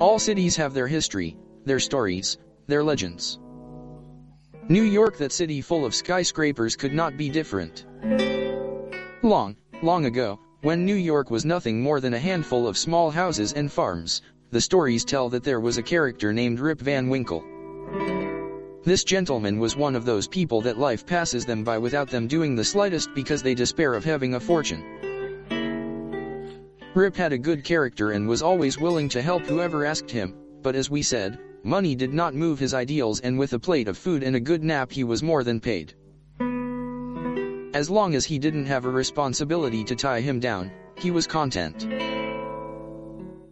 All cities have their history, their stories, their legends. New York, that city full of skyscrapers, could not be different. Long, long ago, when New York was nothing more than a handful of small houses and farms, the stories tell that there was a character named Rip Van Winkle. This gentleman was one of those people that life passes them by without them doing the slightest because they despair of having a fortune. Rip had a good character and was always willing to help whoever asked him, but as we said, money did not move his ideals and with a plate of food and a good nap he was more than paid. As long as he didn't have a responsibility to tie him down, he was content.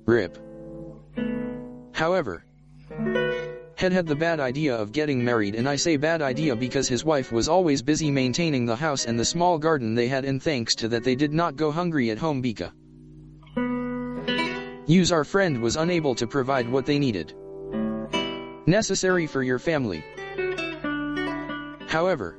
Rip. However, had had the bad idea of getting married and I say bad idea because his wife was always busy maintaining the house and the small garden they had and thanks to that they did not go hungry at home Bika. Use our friend was unable to provide what they needed. Necessary for your family. However,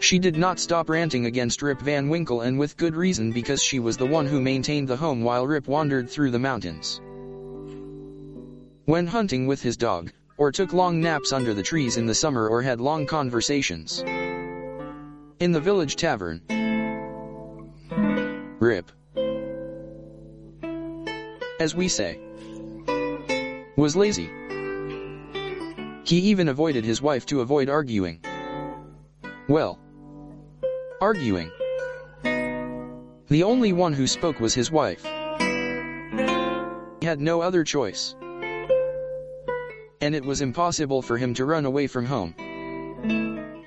she did not stop ranting against Rip Van Winkle and with good reason because she was the one who maintained the home while Rip wandered through the mountains. When hunting with his dog, or took long naps under the trees in the summer or had long conversations. In the village tavern. Rip. As we say. Was lazy. He even avoided his wife to avoid arguing. Well. Arguing. The only one who spoke was his wife. He had no other choice. And it was impossible for him to run away from home.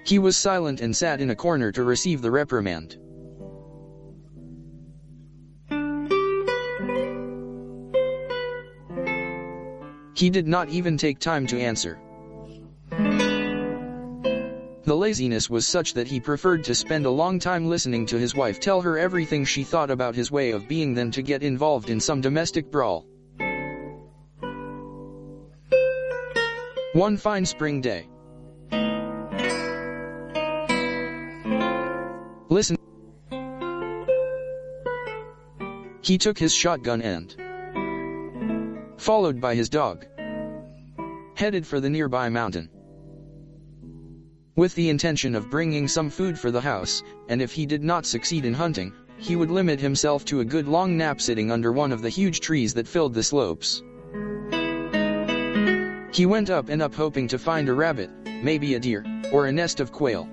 He was silent and sat in a corner to receive the reprimand. He did not even take time to answer. The laziness was such that he preferred to spend a long time listening to his wife tell her everything she thought about his way of being than to get involved in some domestic brawl. One fine spring day. Listen. He took his shotgun and, followed by his dog, headed for the nearby mountain with the intention of bringing some food for the house, and if he did not succeed in hunting, he would limit himself to a good long nap sitting under one of the huge trees that filled the slopes. He went up and up hoping to find a rabbit, maybe a deer, or a nest of quail.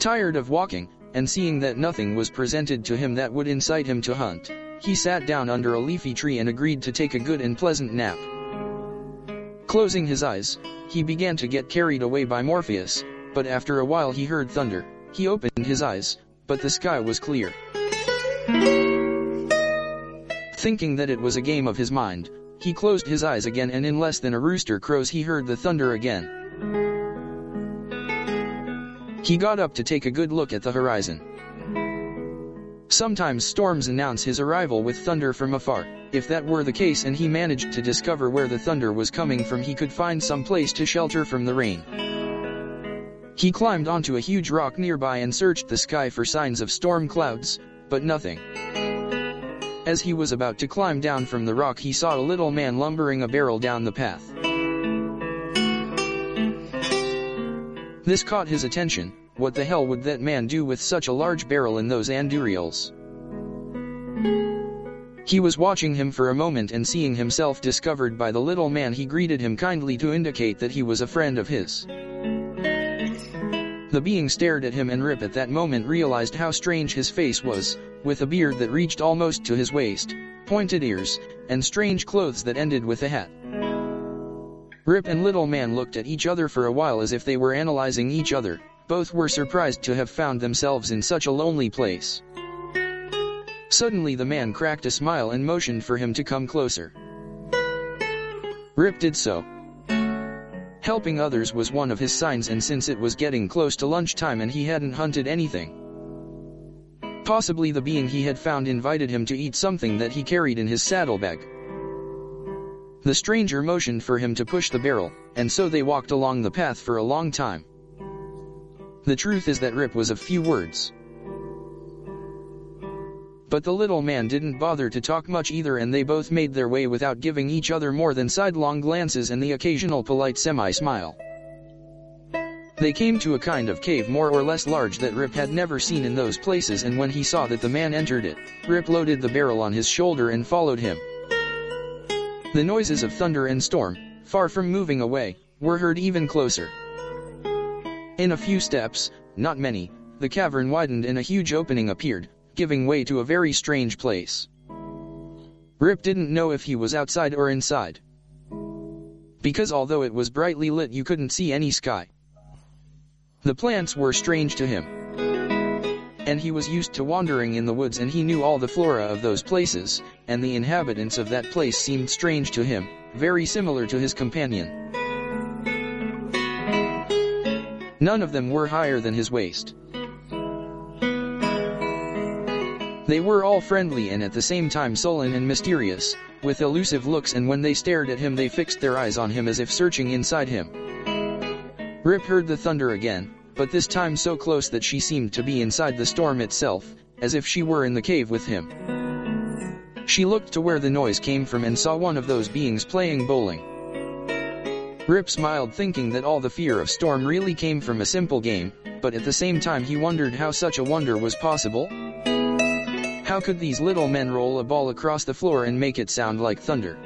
Tired of walking, and seeing that nothing was presented to him that would incite him to hunt, he sat down under a leafy tree and agreed to take a good and pleasant nap. Closing his eyes, he began to get carried away by Morpheus, but after a while he heard thunder. He opened his eyes, but the sky was clear. Thinking that it was a game of his mind, he closed his eyes again and in less than a rooster crows he heard the thunder again. He got up to take a good look at the horizon. Sometimes storms announce his arrival with thunder from afar. If that were the case and he managed to discover where the thunder was coming from he could find some place to shelter from the rain. He climbed onto a huge rock nearby and searched the sky for signs of storm clouds, but nothing. As he was about to climb down from the rock he saw a little man lumbering a barrel down the path. This caught his attention, what the hell would that man do with such a large barrel in those andurials? He was watching him for a moment and seeing himself discovered by the little man he greeted him kindly to indicate that he was a friend of his. The being stared at him and Rip at that moment realized how strange his face was, with a beard that reached almost to his waist, pointed ears, and strange clothes that ended with a hat. Rip and Little Man looked at each other for a while as if they were analyzing each other, both were surprised to have found themselves in such a lonely place. Suddenly the man cracked a smile and motioned for him to come closer. Rip did so. Helping others was one of his signs and since it was getting close to lunchtime and he hadn't hunted anything, possibly the being he had found invited him to eat something that he carried in his saddlebag. The stranger motioned for him to push the barrel, and so they walked along the path for a long time. The truth is that Rip was of few words. But the little man didn't bother to talk much either and they both made their way without giving each other more than sidelong glances and the occasional polite semi-smile. They came to a kind of cave more or less large that Rip had never seen in those places and when he saw that the man entered it, Rip loaded the barrel on his shoulder and followed him. The noises of thunder and storm, far from moving away, were heard even closer. In a few steps, not many, the cavern widened and a huge opening appeared, giving way to a very strange place. Rip didn't know if he was outside or inside. Because although it was brightly lit you couldn't see any sky. The plants were strange to him. And he was used to wandering in the woods and he knew all the flora of those places, and the inhabitants of that place seemed strange to him, very similar to his companion. None of them were higher than his waist. They were all friendly and at the same time sullen and mysterious, with elusive looks and when they stared at him they fixed their eyes on him as if searching inside him. Rip heard the thunder again, but this time so close that she seemed to be inside the storm itself, as if she were in the cave with him. She looked to where the noise came from and saw one of those beings playing bowling. Rip smiled thinking that all the fear of storm really came from a simple game, but at the same time he wondered how such a wonder was possible. How could these little men roll a ball across the floor and make it sound like thunder?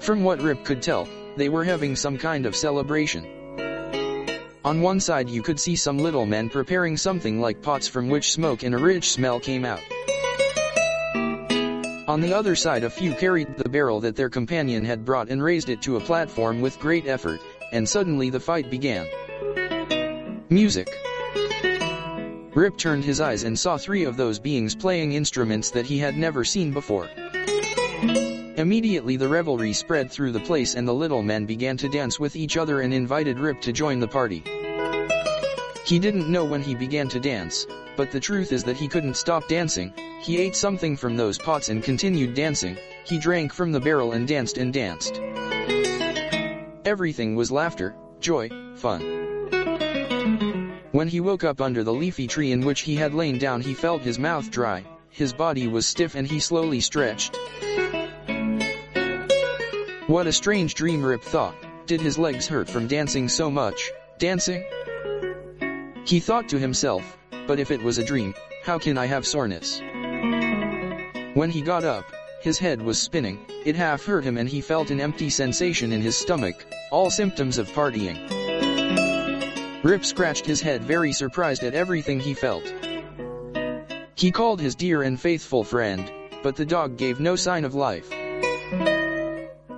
From what Rip could tell, they were having some kind of celebration. On one side you could see some little men preparing something like pots from which smoke and a rich smell came out. On the other side a few carried the barrel that their companion had brought and raised it to a platform with great effort, and suddenly the fight began. Music. Rip turned his eyes and saw three of those beings playing instruments that he had never seen before. Immediately the revelry spread through the place and the little men began to dance with each other and invited Rip to join the party. He didn't know when he began to dance, but the truth is that he couldn't stop dancing, he ate something from those pots and continued dancing, he drank from the barrel and danced and danced. Everything was laughter, joy, fun. When he woke up under the leafy tree in which he had lain down he felt his mouth dry, his body was stiff and he slowly stretched. What a strange dream Rip thought, did his legs hurt from dancing so much, dancing? He thought to himself, but if it was a dream, how can I have soreness? When he got up, his head was spinning, it half hurt him and he felt an empty sensation in his stomach, all symptoms of partying. Rip scratched his head very surprised at everything he felt. He called his dear and faithful friend, but the dog gave no sign of life.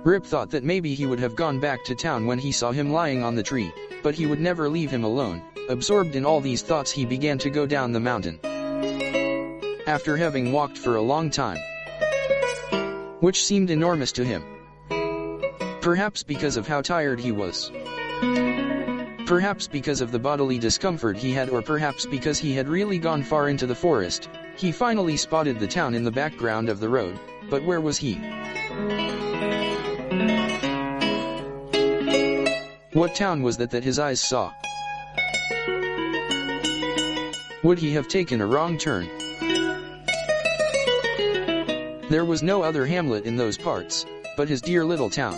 Rip thought that maybe he would have gone back to town when he saw him lying on the tree, but he would never leave him alone. Absorbed in all these thoughts he began to go down the mountain. After having walked for a long time, which seemed enormous to him. Perhaps because of how tired he was. Perhaps because of the bodily discomfort he had or perhaps because he had really gone far into the forest, he finally spotted the town in the background of the road, but where was he? What town was that that his eyes saw? Would he have taken a wrong turn? There was no other hamlet in those parts, but his dear little town.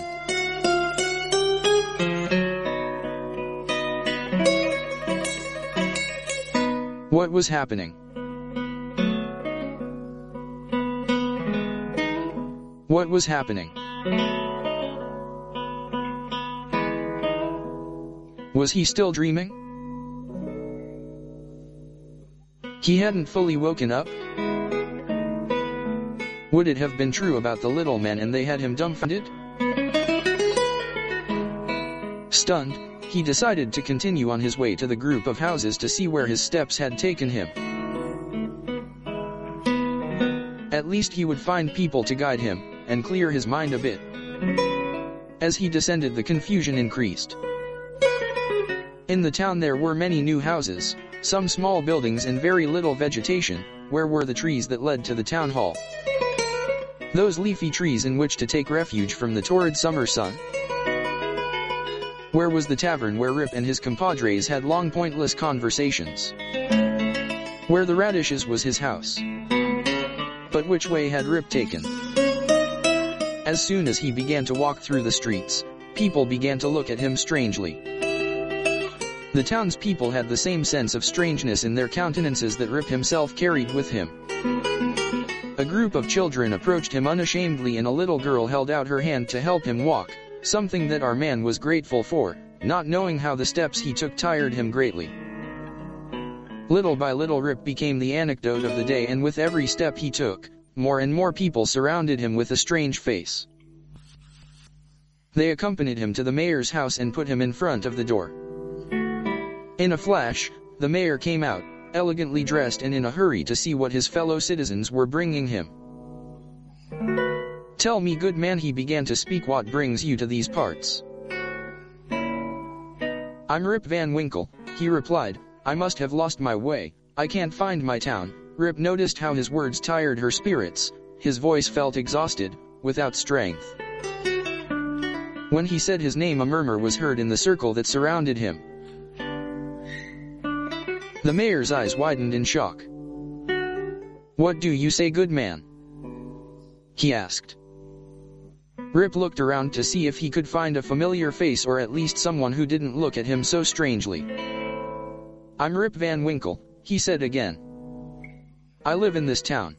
What was happening? What was happening? Was he still dreaming? He hadn't fully woken up? Would it have been true about the little men and they had him dumbfounded? Stunned, he decided to continue on his way to the group of houses to see where his steps had taken him. At least he would find people to guide him, and clear his mind a bit. As he descended the confusion increased. In the town there were many new houses, some small buildings and very little vegetation, where were the trees that led to the town hall? Those leafy trees in which to take refuge from the torrid summer sun? Where was the tavern where Rip and his compadres had long pointless conversations? Where the radishes was his house. But which way had Rip taken? As soon as he began to walk through the streets, people began to look at him strangely. The townspeople had the same sense of strangeness in their countenances that Rip himself carried with him. A group of children approached him unashamedly and a little girl held out her hand to help him walk, something that our man was grateful for, not knowing how the steps he took tired him greatly. Little by little Rip became the anecdote of the day and with every step he took, more and more people surrounded him with a strange face. They accompanied him to the mayor's house and put him in front of the door. In a flash, the mayor came out, elegantly dressed and in a hurry to see what his fellow citizens were bringing him. Tell me good man he began to speak what brings you to these parts. I'm Rip Van Winkle, he replied, I must have lost my way, I can't find my town, Rip noticed how his words tired her spirits, his voice felt exhausted, without strength. When he said his name a murmur was heard in the circle that surrounded him. The mayor's eyes widened in shock. What do you say good man? He asked. Rip looked around to see if he could find a familiar face or at least someone who didn't look at him so strangely. I'm Rip Van Winkle, he said again. I live in this town.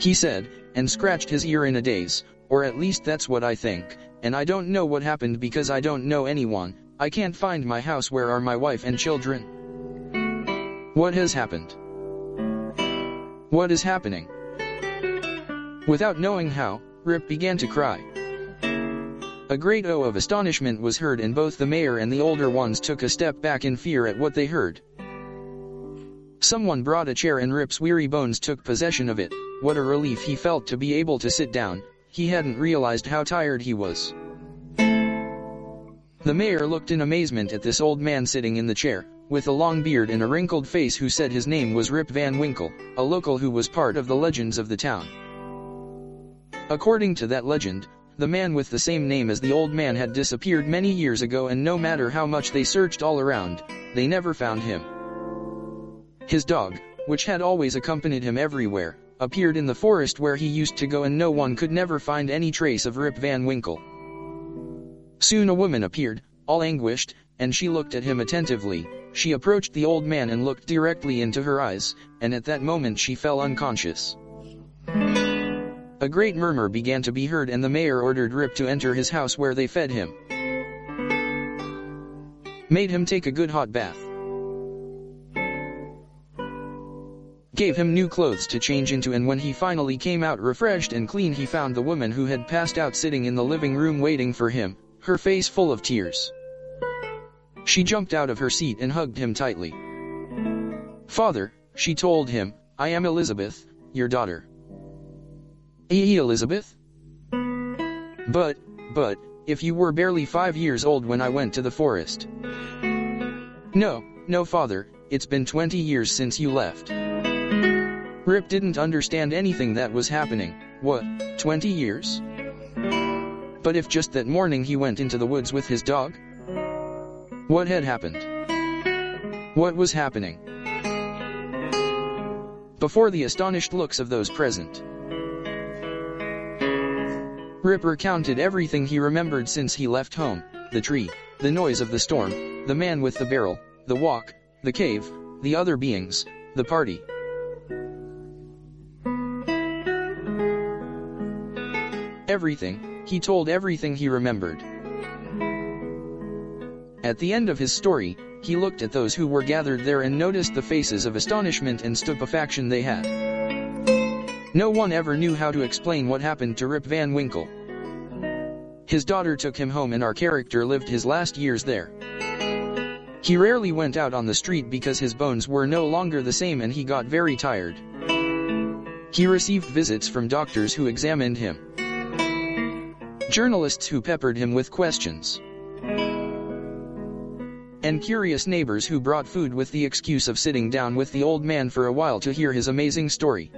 He said, and scratched his ear in a daze, or at least that's what I think, and I don't know what happened because I don't know anyone, I can't find my house where are my wife and children? What has happened? What is happening? Without knowing how, Rip began to cry. A great O of astonishment was heard and both the mayor and the older ones took a step back in fear at what they heard. Someone brought a chair and Rip's weary bones took possession of it. What a relief he felt to be able to sit down, he hadn't realized how tired he was. The mayor looked in amazement at this old man sitting in the chair, with a long beard and a wrinkled face who said his name was Rip Van Winkle, a local who was part of the legends of the town. According to that legend, the man with the same name as the old man had disappeared many years ago and no matter how much they searched all around, they never found him. His dog, which had always accompanied him everywhere, appeared in the forest where he used to go and no one could never find any trace of Rip Van Winkle. Soon a woman appeared, all anguished, and she looked at him attentively, she approached the old man and looked directly into her eyes, and at that moment she fell unconscious. A great murmur began to be heard and the mayor ordered Rip to enter his house where they fed him. Made him take a good hot bath. gave him new clothes to change into and when he finally came out refreshed and clean he found the woman who had passed out sitting in the living room waiting for him, her face full of tears. She jumped out of her seat and hugged him tightly. Father, she told him, I am Elizabeth, your daughter. Ee Elizabeth? But, but, if you were barely five years old when I went to the forest. No, no father, it's been 20 years since you left. Rip didn't understand anything that was happening. What, 20 years? But if just that morning he went into the woods with his dog? What had happened? What was happening? Before the astonished looks of those present. Rip recounted everything he remembered since he left home, the tree, the noise of the storm, the man with the barrel, the walk, the cave, the other beings, the party. Everything, he told everything he remembered. At the end of his story, he looked at those who were gathered there and noticed the faces of astonishment and stupefaction they had. No one ever knew how to explain what happened to Rip Van Winkle. His daughter took him home and our character lived his last years there. He rarely went out on the street because his bones were no longer the same and he got very tired. He received visits from doctors who examined him journalists who peppered him with questions, and curious neighbors who brought food with the excuse of sitting down with the old man for a while to hear his amazing story.